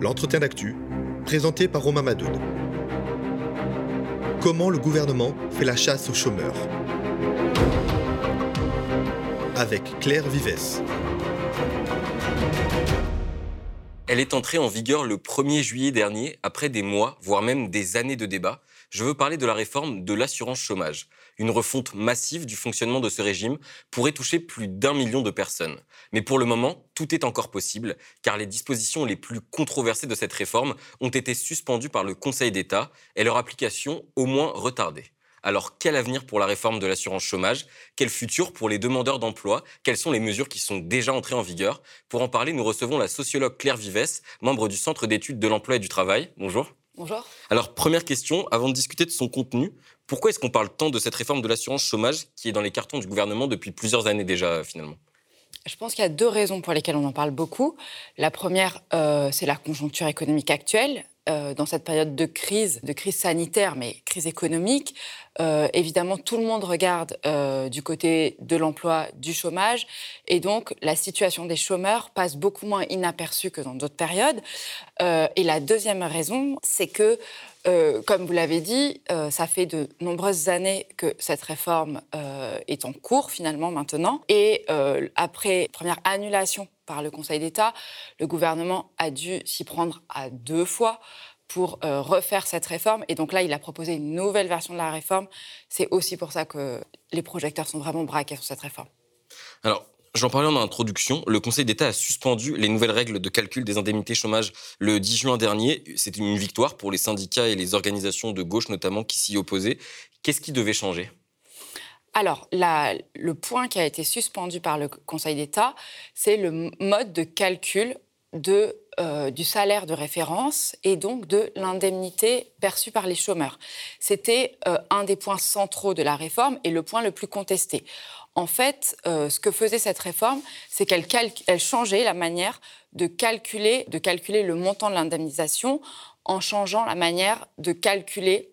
l'entretien d'actu, présenté par Romain Madoud. Comment le gouvernement fait la chasse aux chômeurs Avec Claire Vives. Elle est entrée en vigueur le 1er juillet dernier, après des mois, voire même des années de débats. Je veux parler de la réforme de l'assurance chômage. Une refonte massive du fonctionnement de ce régime pourrait toucher plus d'un million de personnes. Mais pour le moment, tout est encore possible, car les dispositions les plus controversées de cette réforme ont été suspendues par le Conseil d'État et leur application au moins retardée. Alors, quel avenir pour la réforme de l'assurance chômage? Quel futur pour les demandeurs d'emploi? Quelles sont les mesures qui sont déjà entrées en vigueur? Pour en parler, nous recevons la sociologue Claire Vives, membre du Centre d'études de l'emploi et du travail. Bonjour. Bonjour. Alors, première question, avant de discuter de son contenu, pourquoi est-ce qu'on parle tant de cette réforme de l'assurance chômage qui est dans les cartons du gouvernement depuis plusieurs années déjà, finalement? Je pense qu'il y a deux raisons pour lesquelles on en parle beaucoup. La première, euh, c'est la conjoncture économique actuelle. Euh, dans cette période de crise, de crise sanitaire, mais crise économique, euh, évidemment, tout le monde regarde euh, du côté de l'emploi, du chômage, et donc la situation des chômeurs passe beaucoup moins inaperçue que dans d'autres périodes. et la deuxième raison, c'est que comme vous l'avez dit, ça fait de nombreuses années que cette réforme est en cours finalement maintenant. Et après première annulation par le Conseil d'État. Le gouvernement a dû s'y prendre à deux fois pour euh, refaire cette réforme. Et donc là, il a proposé une nouvelle version de la réforme. C'est aussi pour ça que les projecteurs sont vraiment braqués sur cette réforme. Alors, J'en parlais en introduction, le Conseil d'État a suspendu les nouvelles règles de calcul des indemnités chômage le 10 juin dernier. C'était une victoire pour les syndicats et les organisations de gauche notamment qui s'y opposaient. Qu'est-ce qui devait changer? Alors, le point qui a été suspendu par le Conseil d'État, c'est le mode de calcul euh, du salaire de référence et donc de l'indemnité perçue par les chômeurs. C'était euh, un des points centraux de la réforme et le point le plus contesté. En fait, euh, ce que faisait cette réforme, c'est qu'elle changeait la manière de calculer, de calculer le montant de l'indemnisation en changeant la manière de calculer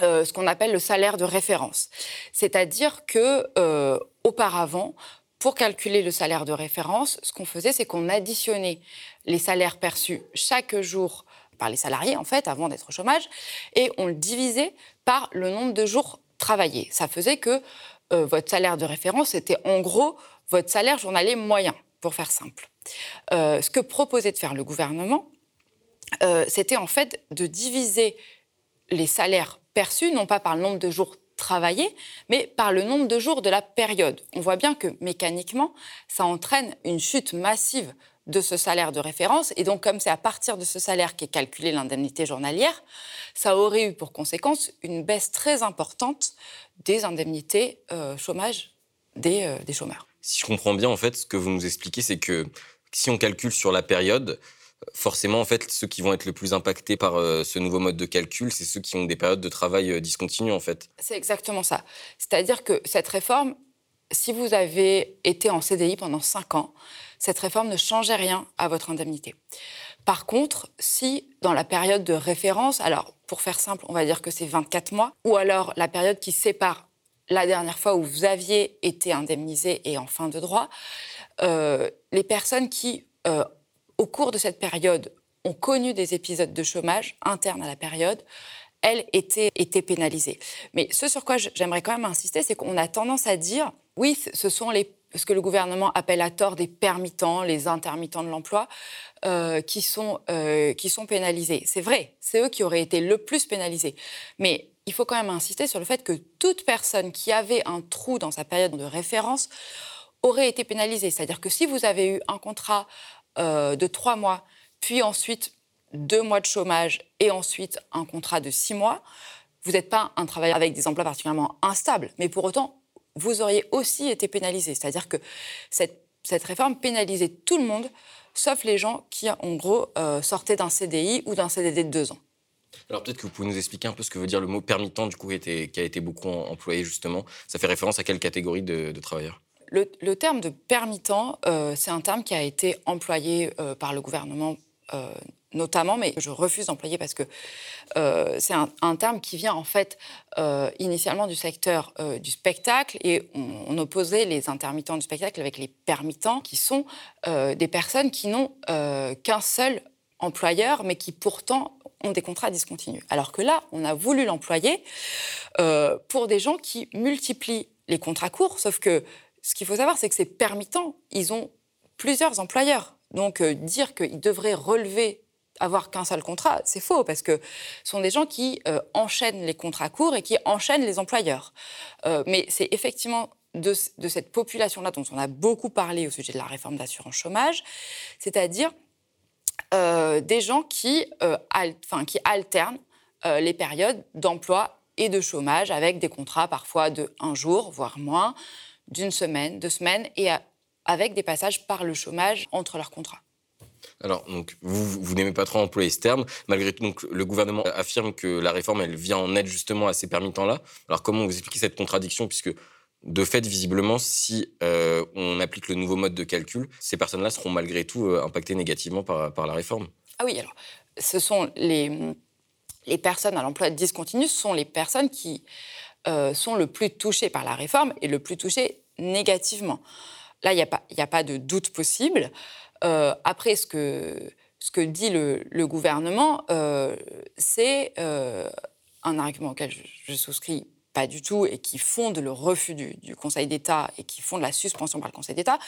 euh, ce qu'on appelle le salaire de référence. C'est-à-dire que euh, auparavant, pour calculer le salaire de référence, ce qu'on faisait, c'est qu'on additionnait les salaires perçus chaque jour par les salariés, en fait, avant d'être au chômage, et on le divisait par le nombre de jours travaillés. Ça faisait que euh, votre salaire de référence était en gros votre salaire journalier moyen, pour faire simple. ce que proposait de faire le gouvernement, c'était en fait de diviser les salaires perçu non pas par le nombre de jours travaillés, mais par le nombre de jours de la période. On voit bien que mécaniquement, ça entraîne une chute massive de ce salaire de référence. Et donc, comme c'est à partir de ce salaire qu'est calculée l'indemnité journalière, ça aurait eu pour conséquence une baisse très importante des indemnités euh, chômage des, euh, des chômeurs. Si je comprends bien, en fait, ce que vous nous expliquez, c'est que si on calcule sur la période, forcément, en fait, ceux qui vont être le plus impactés par euh, ce nouveau mode de calcul, c'est ceux qui ont des périodes de travail euh, discontinues, en fait. C'est exactement ça. C'est-à-dire que cette réforme, si vous avez été en CDI pendant 5 ans, cette réforme ne changeait rien à votre indemnité. Par contre, si dans la période de référence, alors pour faire simple, on va dire que c'est 24 mois, ou alors la période qui sépare la dernière fois où vous aviez été indemnisé et en fin de droit, euh, les personnes qui au cours de cette période, ont connu des épisodes de chômage internes à la période, elles étaient, étaient pénalisées. Mais ce sur quoi j'aimerais quand même insister, c'est qu'on a tendance à dire, oui, ce sont les, ce que le gouvernement appelle à tort des permittents, les intermittents de l'emploi, euh, qui, sont, euh, qui sont pénalisés. C'est vrai, c'est eux qui auraient été le plus pénalisés. Mais il faut quand même insister sur le fait que toute personne qui avait un trou dans sa période de référence aurait été pénalisée. C'est-à-dire que si vous avez eu un contrat euh, de trois mois, puis ensuite deux mois de chômage et ensuite un contrat de six mois, vous n'êtes pas un travailleur avec des emplois particulièrement instables, mais pour autant, vous auriez aussi été pénalisé. C'est-à-dire que cette, réforme pénalisait tout le monde, sauf les gens qui, en gros, euh, sortaient d'un CDI ou d'un CDD de deux ans. Alors peut-être que vous pouvez nous expliquer un peu ce que veut dire le mot permittant, du coup, qui a été, beaucoup employé justement. Ça fait référence à quelle catégorie de travailleurs? Le, terme de permittent, euh, c'est un terme qui a été employé euh, par le gouvernement euh, notamment, mais je refuse d'employer parce que c'est un, terme qui vient en fait initialement du secteur du spectacle et on, opposait les intermittents du spectacle avec les permittents, qui sont des personnes qui n'ont qu'un seul employeurs, mais qui pourtant ont des contrats discontinus. Alors que là, on a voulu l'employer pour des gens qui multiplient les contrats courts, sauf que ce qu'il faut savoir, c'est que ces permittents, ils ont plusieurs employeurs. Donc euh, dire qu'ils devraient relever avoir qu'un seul contrat, c'est faux, parce que ce sont des gens qui euh, enchaînent les contrats courts et qui enchaînent les employeurs. mais c'est effectivement de, cette population-là dont on a beaucoup parlé au sujet de la réforme d'assurance chômage, c'est-à-dire euh, des gens qui, euh, alternent euh, les périodes d'emploi et de chômage avec des contrats parfois de un jour, voire moins, d'une semaine, deux semaines, et avec des passages par le chômage entre leurs contrats. Alors, donc, vous, vous n'aimez pas trop employer ce terme. Malgré tout, donc, le gouvernement affirme que la réforme, elle vient en aide justement à ces permittents-là. Alors, comment vous expliquez cette contradiction? Puisque de fait, visiblement, si euh, on applique le nouveau mode de calcul, ces personnes-là seront malgré tout euh, impactées négativement par, la réforme. Ah oui, alors, ce sont les, les personnes à l'emploi discontinu, ce sont les personnes qui euh, sont le plus touchées par la réforme et le plus touchées négativement. Là, il n'y a, pas, a pas de doute possible. après, ce que, ce que dit le, gouvernement, c'est un argument auquel je souscris pas du tout et qui fondent le refus du, Conseil d'État et qui fondent la suspension par le Conseil d'État,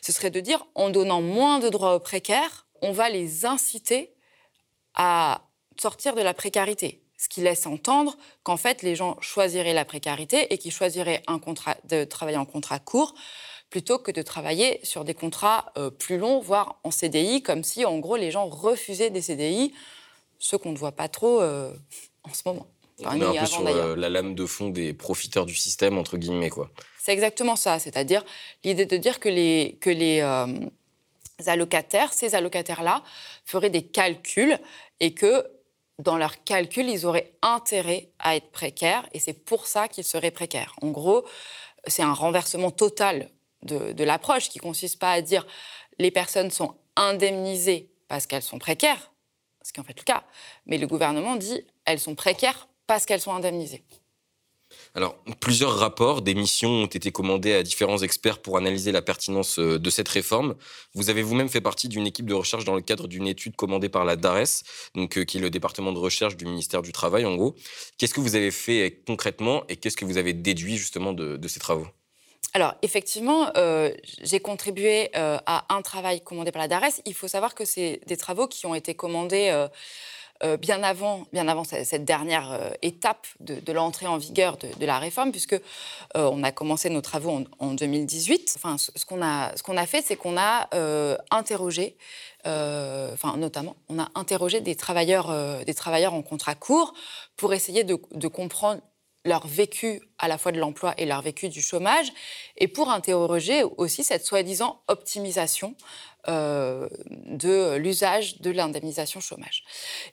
ce serait de dire en donnant moins de droits aux précaires, on va les inciter à sortir de la précarité. Ce qui laisse entendre qu'en fait, les gens choisiraient la précarité et qu'ils choisiraient un contrat, de travailler en contrat court plutôt que de travailler sur des contrats euh, plus longs, voire en CDI, comme si en gros les gens refusaient des CDI, ce qu'on ne voit pas trop euh, en ce moment on est un peu sur euh, la lame de fond des profiteurs du système, entre guillemets. quoi. C'est exactement ça, c'est-à-dire l'idée de dire que les, que les allocataires, ces allocataires-là, feraient des calculs et que dans leurs calculs, ils auraient intérêt à être précaires et c'est pour ça qu'ils seraient précaires. En gros, c'est un renversement total de, de l'approche qui consiste pas à dire les personnes sont indemnisées parce qu'elles sont précaires, ce qui est en fait le cas, mais le gouvernement dit elles sont précaires parce qu'elles sont indemnisées. Alors, plusieurs rapports, des missions ont été commandés à différents experts pour analyser la pertinence euh, de cette réforme. Vous avez vous-même fait partie d'une équipe de recherche dans le cadre d'une étude commandée par la DARES, donc, euh, qui est le département de recherche du ministère du Travail, en gros. Qu'est-ce que vous avez fait concrètement et qu'est-ce que vous avez déduit justement de, ces travaux? Alors, effectivement, euh, j'ai contribué à un travail commandé par la DARES. Il faut savoir que c'est des travaux qui ont été commandés euh, bien avant, cette dernière euh, étape de, l'entrée en vigueur de, la réforme, puisque euh, on a commencé nos travaux en, 2018. Enfin, ce, qu'on a, fait, c'est qu'on a interrogé, enfin notamment, on a interrogé des travailleurs, des travailleurs en contrat court pour essayer de comprendre leur vécu à la fois de l'emploi et leur vécu du chômage, et pour interroger aussi cette soi-disant optimisation euh, de l'usage de l'indemnisation chômage.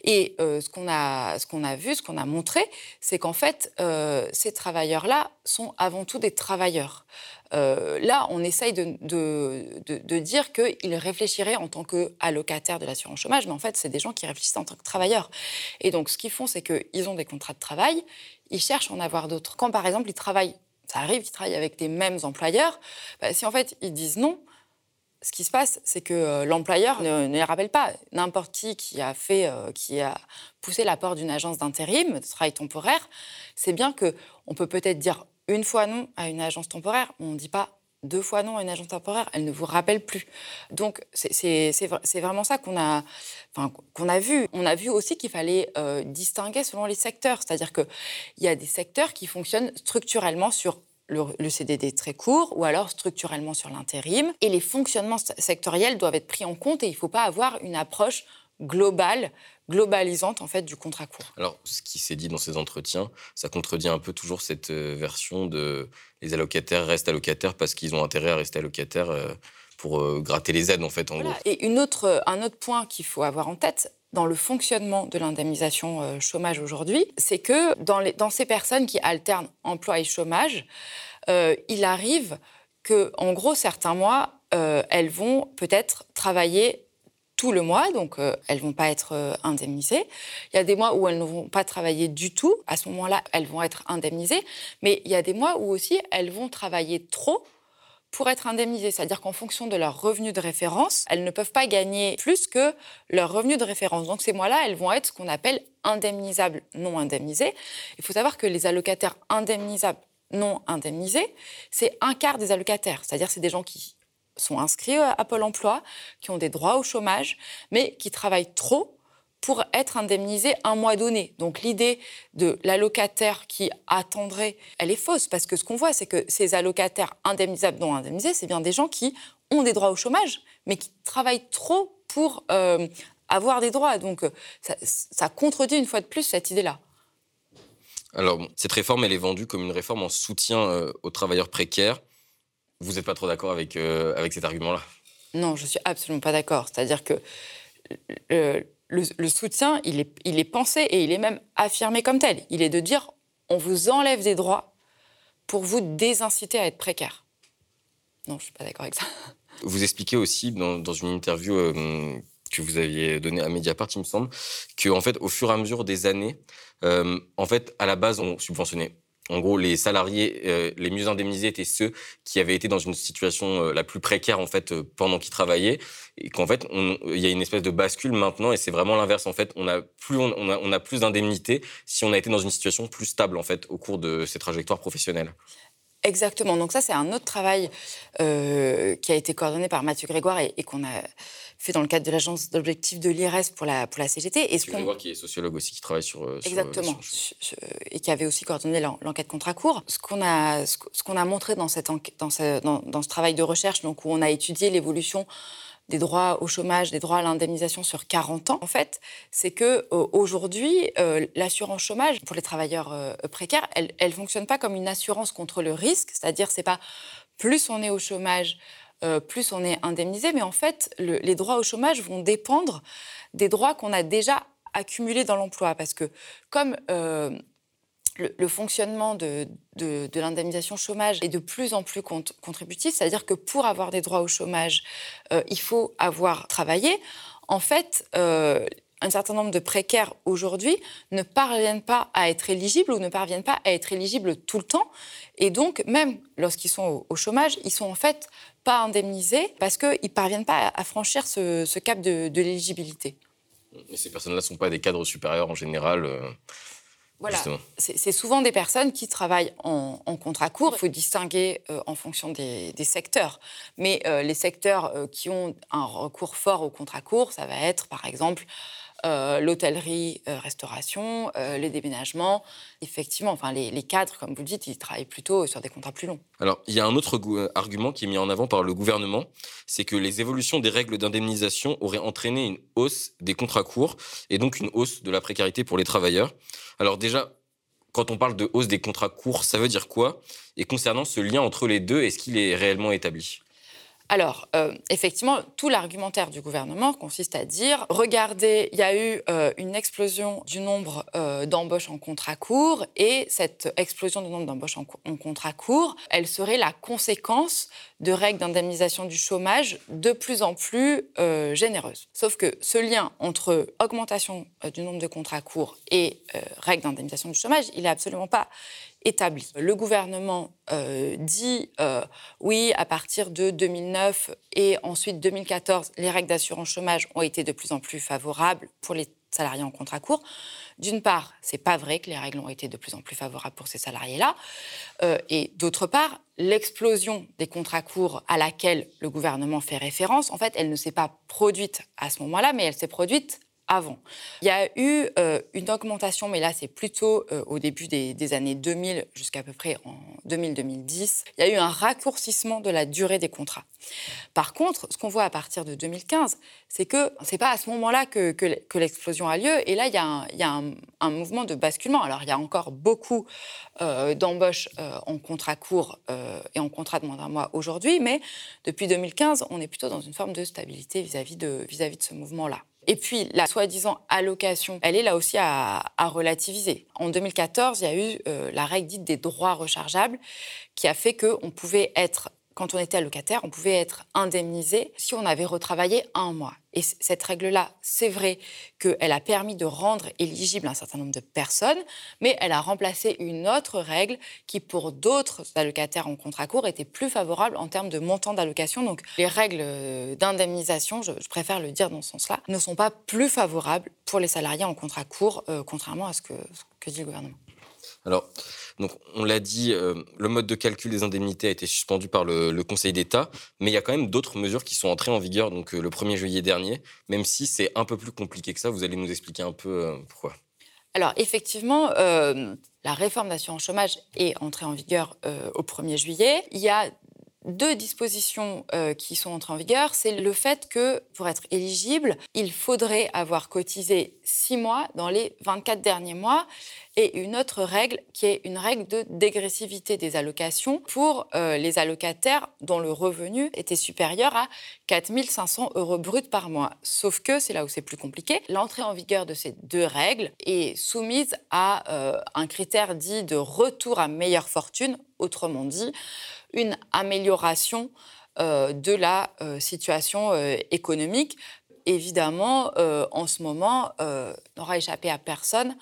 Et euh, ce qu'on a, ce a vu, ce qu'on a montré, c'est qu'en fait, euh, ces travailleurs-là sont avant tout des travailleurs. là, on essaye de, de, de, dire qu'ils réfléchiraient en tant qu'allocataires de l'assurance chômage, mais en fait, c'est des gens qui réfléchissent en tant que travailleurs. Et donc, ce qu'ils font, c'est qu'ils ont des contrats de travail, ils cherchent à en avoir d'autres. Quand, par exemple, ils travaillent, ça arrive qu'ils travaillent avec des mêmes employeurs, bah, si en fait, ils disent non, ce qui se passe, c'est que euh, l'employeur ne, les rappelle pas. N'importe qui qui a fait, euh, qui a poussé l'apport d'une agence d'intérim, de travail temporaire, c'est bien que on peut peut-être dire une fois non à une agence temporaire, on ne dit pas deux fois non à une agence temporaire, elle ne vous rappelle plus. Donc c'est vraiment ça qu'on a, enfin, qu'on a vu. On a vu aussi qu'il fallait euh, distinguer selon les secteurs, c'est-à-dire qu'il y a des secteurs qui fonctionnent structurellement sur le, CDD très court ou alors structurellement sur l'intérim. Et les fonctionnements sectoriels doivent être pris en compte et il ne faut pas avoir une approche globale, globalisante en fait du contrat court. Alors, ce qui s'est dit dans ces entretiens, ça contredit un peu toujours cette euh, version de les allocataires restent allocataires parce qu'ils ont intérêt à rester allocataires euh, pour euh, gratter les aides en fait en gros. Et une autre, un autre point qu'il faut avoir en tête, dans le fonctionnement de l'indemnisation chômage aujourd'hui, c'est que dans, les, dans, ces personnes qui alternent emploi et chômage, euh, il arrive que, en gros, certains mois, euh, elles vont peut-être travailler tout le mois, donc elles ne vont pas être indemnisées. Il y a des mois où elles ne vont pas travailler du tout. À ce moment-là, elles vont être indemnisées. Mais il y a des mois où aussi elles vont travailler trop pour être indemnisées. C'est-à-dire qu'en fonction de leur revenu de référence, elles ne peuvent pas gagner plus que leur revenu de référence. Donc ces mois-là, elles vont être ce qu'on appelle indemnisables non indemnisés. Il faut savoir que les allocataires indemnisables non indemnisés, c'est un quart des allocataires. C'est-à-dire c'est des gens qui sont inscrits à Pôle Emploi, qui ont des droits au chômage, mais qui travaillent trop pour être indemnisés un mois donné. Donc l'idée de l'allocataire qui attendrait, elle est fausse, parce que ce qu'on voit, c'est que ces allocataires indemnisables, non indemnisés, c'est bien des gens qui ont des droits au chômage, mais qui travaillent trop pour euh, avoir des droits. Donc ça, ça contredit une fois de plus cette idée-là. Alors, cette réforme, elle est vendue comme une réforme en soutien euh, aux travailleurs précaires. Vous n'êtes pas trop d'accord avec, euh, avec cet argument-là? Non, je suis absolument pas d'accord. C'est-à-dire que le, soutien, il est, il est pensé et il est même affirmé comme tel. Il est de dire on vous enlève des droits pour vous désinciter à être précaire. Non, je ne suis pas d'accord avec ça. Vous expliquez aussi dans, dans une interview euh, que vous aviez donnée à Mediapart, il me semble, que en fait, au fur et à mesure des années, euh, en fait, à la base, on subventionnait en gros, les salariés euh, les mieux indemnisés étaient ceux qui avaient été dans une situation euh, la plus précaire en fait euh, pendant qu'ils travaillaient, et qu'en fait il y a une espèce de bascule maintenant, et c'est vraiment l'inverse en fait. On a plus on, a, on a plus d'indemnités si on a été dans une situation plus stable en fait au cours de ces trajectoires professionnelles. Exactement. Donc ça, c'est un autre travail euh, qui a été coordonné par Mathieu Grégoire et, qu'on a fait dans le cadre de l'agence d'objectifs de l'IRES pour la, pour la CGT. Et Mathieu Grégoire qui est sociologue aussi, qui travaille sur... Euh, Exactement. et qui avait aussi coordonné l'enquête contrat court. Ce qu'on a, ce qu'on a montré dans, cette dans, ce, dans, dans, ce travail de recherche, donc où on a étudié l'évolution des droits au chômage, des droits à l'indemnisation sur 40 ans, en fait, c'est que euh, aujourd'hui, euh, l'assurance chômage pour les travailleurs euh, précaires, elle, elle fonctionne pas comme une assurance contre le risque, c'est-à-dire c'est pas plus on est au chômage, plus on est indemnisé, mais en fait, les droits au chômage vont dépendre des droits qu'on a déjà accumulés dans l'emploi, parce que comme le, fonctionnement de, l'indemnisation chômage est de plus en plus contributif, c'est-à-dire que pour avoir des droits au chômage, euh, il faut avoir travaillé. En fait, euh, un certain nombre de précaires aujourd'hui ne parviennent pas à être éligibles ou ne parviennent pas à être éligibles tout le temps. Et donc, même lorsqu'ils sont au, chômage, ils sont en fait pas indemnisés parce qu'ils ne parviennent pas à, franchir ce, cap de, l'éligibilité. Et ces personnes-là ne sont pas des cadres supérieurs en général euh, voilà, c'est souvent des personnes qui travaillent en, contrat court. Il faut distinguer euh, en fonction des, secteurs. Mais euh, les secteurs euh, qui ont un recours fort au contrat court, ça va être par exemple euh, l'hôtellerie, euh, restauration, euh, les déménagements. Effectivement, enfin, les, cadres, comme vous le dites, ils travaillent plutôt sur des contrats plus longs. Alors, il y a un autre argument qui est mis en avant par le gouvernement, c'est que les évolutions des règles d'indemnisation auraient entraîné une hausse des contrats courts et donc une hausse de la précarité pour les travailleurs. Alors déjà, quand on parle de hausse des contrats courts, ça veut dire quoi? Et concernant ce lien entre les deux, est-ce qu'il est réellement établi? Alors, euh, effectivement, tout l'argumentaire du gouvernement consiste à dire, regardez, il y a eu euh, une explosion du nombre euh, d'embauches en contrat court, et cette explosion du nombre d'embauches en, en, contrat court, elle serait la conséquence de règles d'indemnisation du chômage de plus en plus généreuses. Sauf que ce lien entre augmentation du nombre de contrats courts et règles d'indemnisation du chômage, il n'est absolument pas Le gouvernement euh, dit euh, oui, à partir de 2009 et ensuite 2014, les règles d'assurance chômage ont été de plus en plus favorables pour les salariés en contrat court. D'une part, c'est pas vrai que les règles ont été de plus en plus favorables pour ces salariés-là, euh, et d'autre part, l'explosion des contrats courts à laquelle le gouvernement fait référence, en fait, elle ne s'est pas produite à ce moment-là, mais elle s'est produite avant. Il y a eu euh, une augmentation, mais là c'est plutôt euh, au début des, années 2000 jusqu'à peu près en 2000-2010. Il y a eu un raccourcissement de la durée des contrats. Par contre, ce qu'on voit à partir de 2015, c'est que c'est pas à ce moment-là que, l'explosion a lieu. Et là, il y a, un, mouvement de basculement. Alors, il y a encore beaucoup euh, d'embauches en contrat court et en contrat de moins d'un mois aujourd'hui, mais depuis 2015, on est plutôt dans une forme de stabilité vis-à-vis de, vis-à-vis de ce mouvement-là. Et puis, la soi-disant allocation, elle est là aussi à, relativiser. En 2014, il y a eu euh, la règle dite des droits rechargeables qui a fait qu'on pouvait être quand on était allocataire, on pouvait être indemnisé si on avait retravaillé un mois. Et cette règle-là, c'est vrai qu'elle a permis de rendre éligible un certain nombre de personnes, mais elle a remplacé une autre règle qui, pour d'autres allocataires en contrat court, était plus favorable en termes de montant d'allocation. Donc les règles d'indemnisation, je, préfère le dire dans ce sens-là, ne sont pas plus favorables pour les salariés en contrat court, euh, contrairement à ce que dit le gouvernement. Alors, donc, on l'a dit, euh, le mode de calcul des indemnités a été suspendu par le, Conseil d'État, mais il y a quand même d'autres mesures qui sont entrées en vigueur donc, euh, le 1er juillet dernier, même si c'est un peu plus compliqué que ça. Vous allez nous expliquer un peu euh, pourquoi. Alors, effectivement, la réforme d'assurance chômage est entrée en vigueur au 1er juillet. Il y a deux dispositions euh, qui sont entrées en vigueur. C'est le fait que pour être éligible, il faudrait avoir cotisé six mois dans les 24 derniers mois et une autre règle qui est une règle de dégressivité des allocations pour euh, les allocataires dont le revenu était supérieur à 4 500 euros bruts par mois. Sauf que, c'est là où c'est plus compliqué, l'entrée en vigueur de ces deux règles est soumise à euh, un critère dit de retour à meilleure fortune, autrement dit, une amélioration euh, de la euh, situation euh, économique. Évidemment, en ce moment, n'aura échappé à personne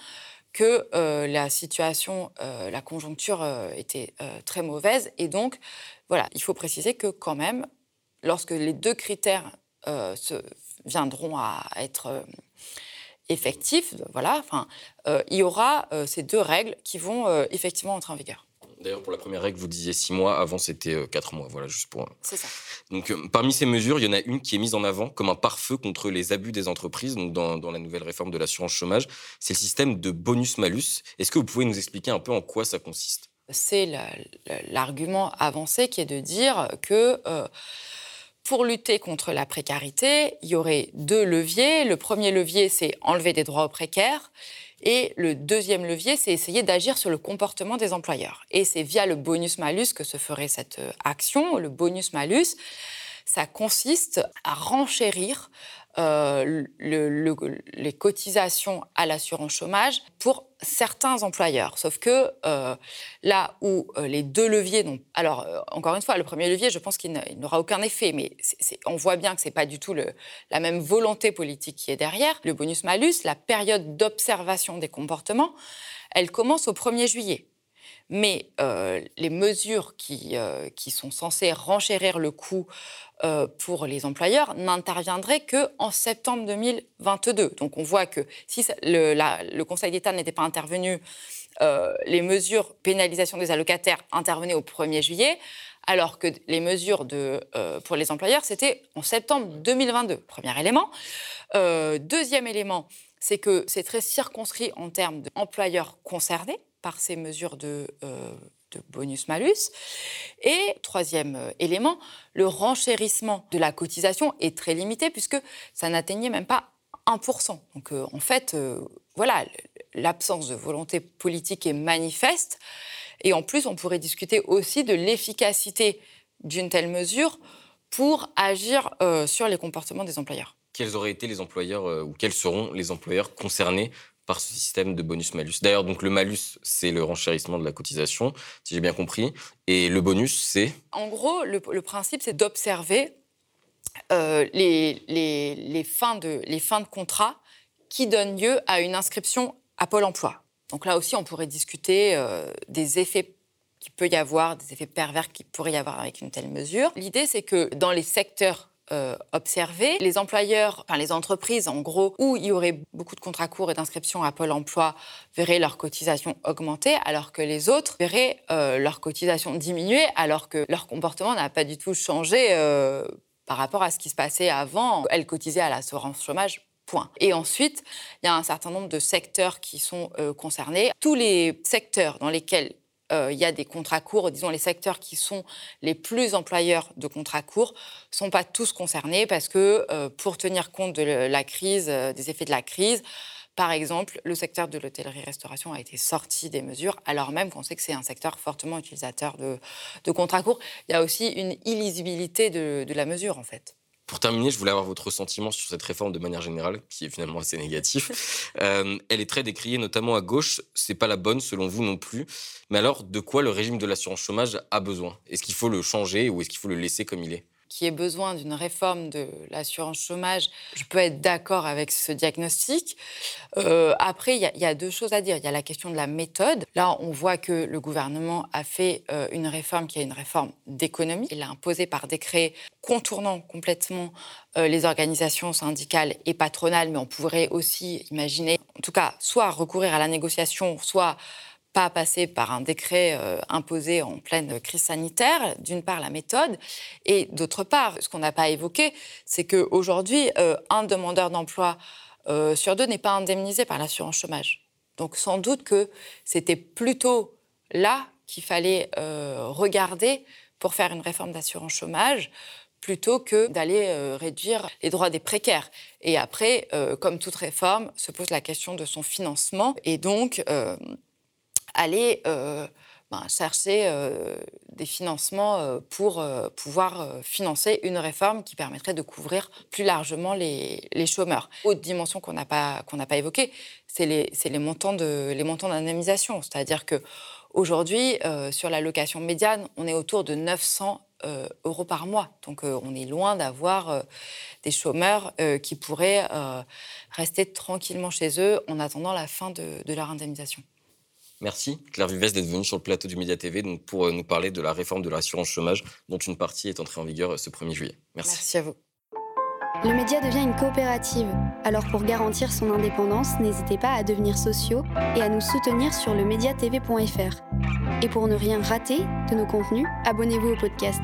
que la situation, la conjoncture était très mauvaise. Et donc, voilà, il faut préciser que quand même, lorsque les deux critères se, viendront à être effectifs, voilà, enfin, il y aura ces deux règles qui vont effectivement entrer en vigueur. D'ailleurs, pour la première règle, vous disiez six mois. Avant, c'était euh, quatre mois. Voilà, juste pour. C'est ça. Donc, euh, parmi ces mesures, il y en a une qui est mise en avant comme un pare-feu contre les abus des entreprises. Donc, dans, dans la nouvelle réforme de l'assurance chômage, c'est le système de bonus-malus. Est-ce que vous pouvez nous expliquer un peu en quoi ça consiste? C'est l'argument avancé qui est de dire que. Euh, pour lutter contre la précarité, il y aurait deux leviers. Le premier levier, c'est enlever des droits aux précaires. Et le deuxième levier, c'est essayer d'agir sur le comportement des employeurs. Et c'est via le bonus-malus que se ferait cette euh, action. Le bonus-malus, ça consiste à renchérir euh, les cotisations à l'assurance chômage pour certains employeurs. Sauf que euh, là où euh, les deux leviers. Alors, encore une fois, le premier levier, je pense qu'il n'aura aucun effet, mais on voit bien que ce n'est pas du tout la même volonté politique qui est derrière. Le bonus-malus, la période d'observation des comportements, elle commence au 1er juillet. Mais les mesures qui, qui sont censées renchérir le coût euh, pour les employeurs n'interviendrait qu'en septembre 2022. Donc on voit que si le, Conseil d'État n'était pas intervenu, euh, les mesures pénalisation des allocataires intervenaient au 1er juillet, alors que les mesures euh, pour les employeurs, c'était en septembre 2022. Premier élément. deuxième élément, c'est que c'est très circonscrit en termes d'employeurs concernés par ces mesures de de bonus-malus. Et troisième euh, élément, le renchérissement de la cotisation est très limité puisque ça n'atteignait même pas 1%. Donc euh, en fait, euh, voilà, l'absence de volonté politique est manifeste. Et en plus, on pourrait discuter aussi de l'efficacité d'une telle mesure pour agir sur les comportements des employeurs. Quels auraient été les employeurs ou quels seront les employeurs concernés par ce système de bonus-malus. D'ailleurs, donc le malus, c'est le renchérissement de la cotisation, si j'ai bien compris. Et le bonus, c'est En gros, le, principe, c'est d'observer euh, les, fins de, les fins de contrat qui donnent lieu à une inscription à Pôle emploi. Donc là aussi, on pourrait discuter euh, des effets qu'il peut y avoir, des effets pervers qu'il pourrait y avoir avec une telle mesure. L'idée, c'est que dans les secteurs euh. Les employeurs, enfin les entreprises en gros, où il y aurait beaucoup de contrats courts et d'inscriptions à Pôle emploi, verraient leurs cotisations augmenter, alors que les autres verraient euh, leurs cotisations diminuer, alors que leur comportement n'a pas du tout changé euh, par rapport à ce qui se passait avant. Elles cotisaient à l'assurance chômage Point. Et ensuite, il y a un certain nombre de secteurs qui sont concernés. Tous les secteurs dans lesquels euh, il y a des contrats courts, disons les secteurs qui sont les plus employeurs de contrats courts, ne sont pas tous concernés parce que euh, pour tenir compte de la crise, euh, des effets de la crise, par exemple, le secteur de l'hôtellerie-restauration a été sorti des mesures, alors même qu'on sait que c'est un secteur fortement utilisateur de, contrats courts. Il y a aussi une illisibilité de la mesure, en fait. Pour terminer, je voulais avoir votre ressentiment sur cette réforme de manière générale, qui est finalement assez négatif. Euh, elle est très décriée, notamment à gauche. C'est pas la bonne, selon vous non plus. Mais alors, de quoi le régime de l'assurance chômage a besoin? Est-ce qu'il faut le changer ou est-ce qu'il faut le laisser comme il est? Qu'il y ait besoin d'une réforme de l'assurance chômage, je peux être d'accord avec ce diagnostic. Euh, après, il y, a deux choses à dire. Il y a la question de la méthode. Là, on voit que le gouvernement a fait euh, une réforme qui est une réforme d'économie. Il l'a imposée par décret, contournant complètement euh, les organisations syndicales et patronales, mais on pourrait aussi imaginer, en tout cas, soit recourir à la négociation, soit pas passer par un décret euh, imposé en pleine crise sanitaire, d'une part la méthode, et d'autre part, ce qu'on n'a pas évoqué, c'est qu'aujourd'hui, euh, un demandeur d'emploi euh, sur deux n'est pas indemnisé par l'assurance chômage. Donc sans doute que c'était plutôt là qu'il fallait regarder pour faire une réforme d'assurance chômage plutôt que d'aller réduire les droits des précaires. Et après, comme toute réforme, se pose la question de son financement. Et donc, aller euh, ben, chercher euh, des financements euh, pour pouvoir financer une réforme qui permettrait de couvrir plus largement les, chômeurs. Autre dimension qu'on n'a pas, pas évoquée, c'est les, les, montants d'indemnisation. C'est-à-dire que Aujourd'hui, sur la location médiane, on est autour de 900 euros par mois. Donc on est loin d'avoir des chômeurs qui pourraient rester tranquillement chez eux en attendant la fin de leur indemnisation. Merci Claire Vives d'être venue sur le plateau du Média TV pour euh, nous parler de la réforme de l'assurance chômage dont une partie est entrée en vigueur euh, ce 1er juillet. Merci. Merci à vous. Le média devient une coopérative. Alors pour garantir son indépendance, n'hésitez pas à devenir sociaux et à nous soutenir sur le mediatv.fr. Et pour ne rien rater de nos contenus, abonnez-vous au podcast.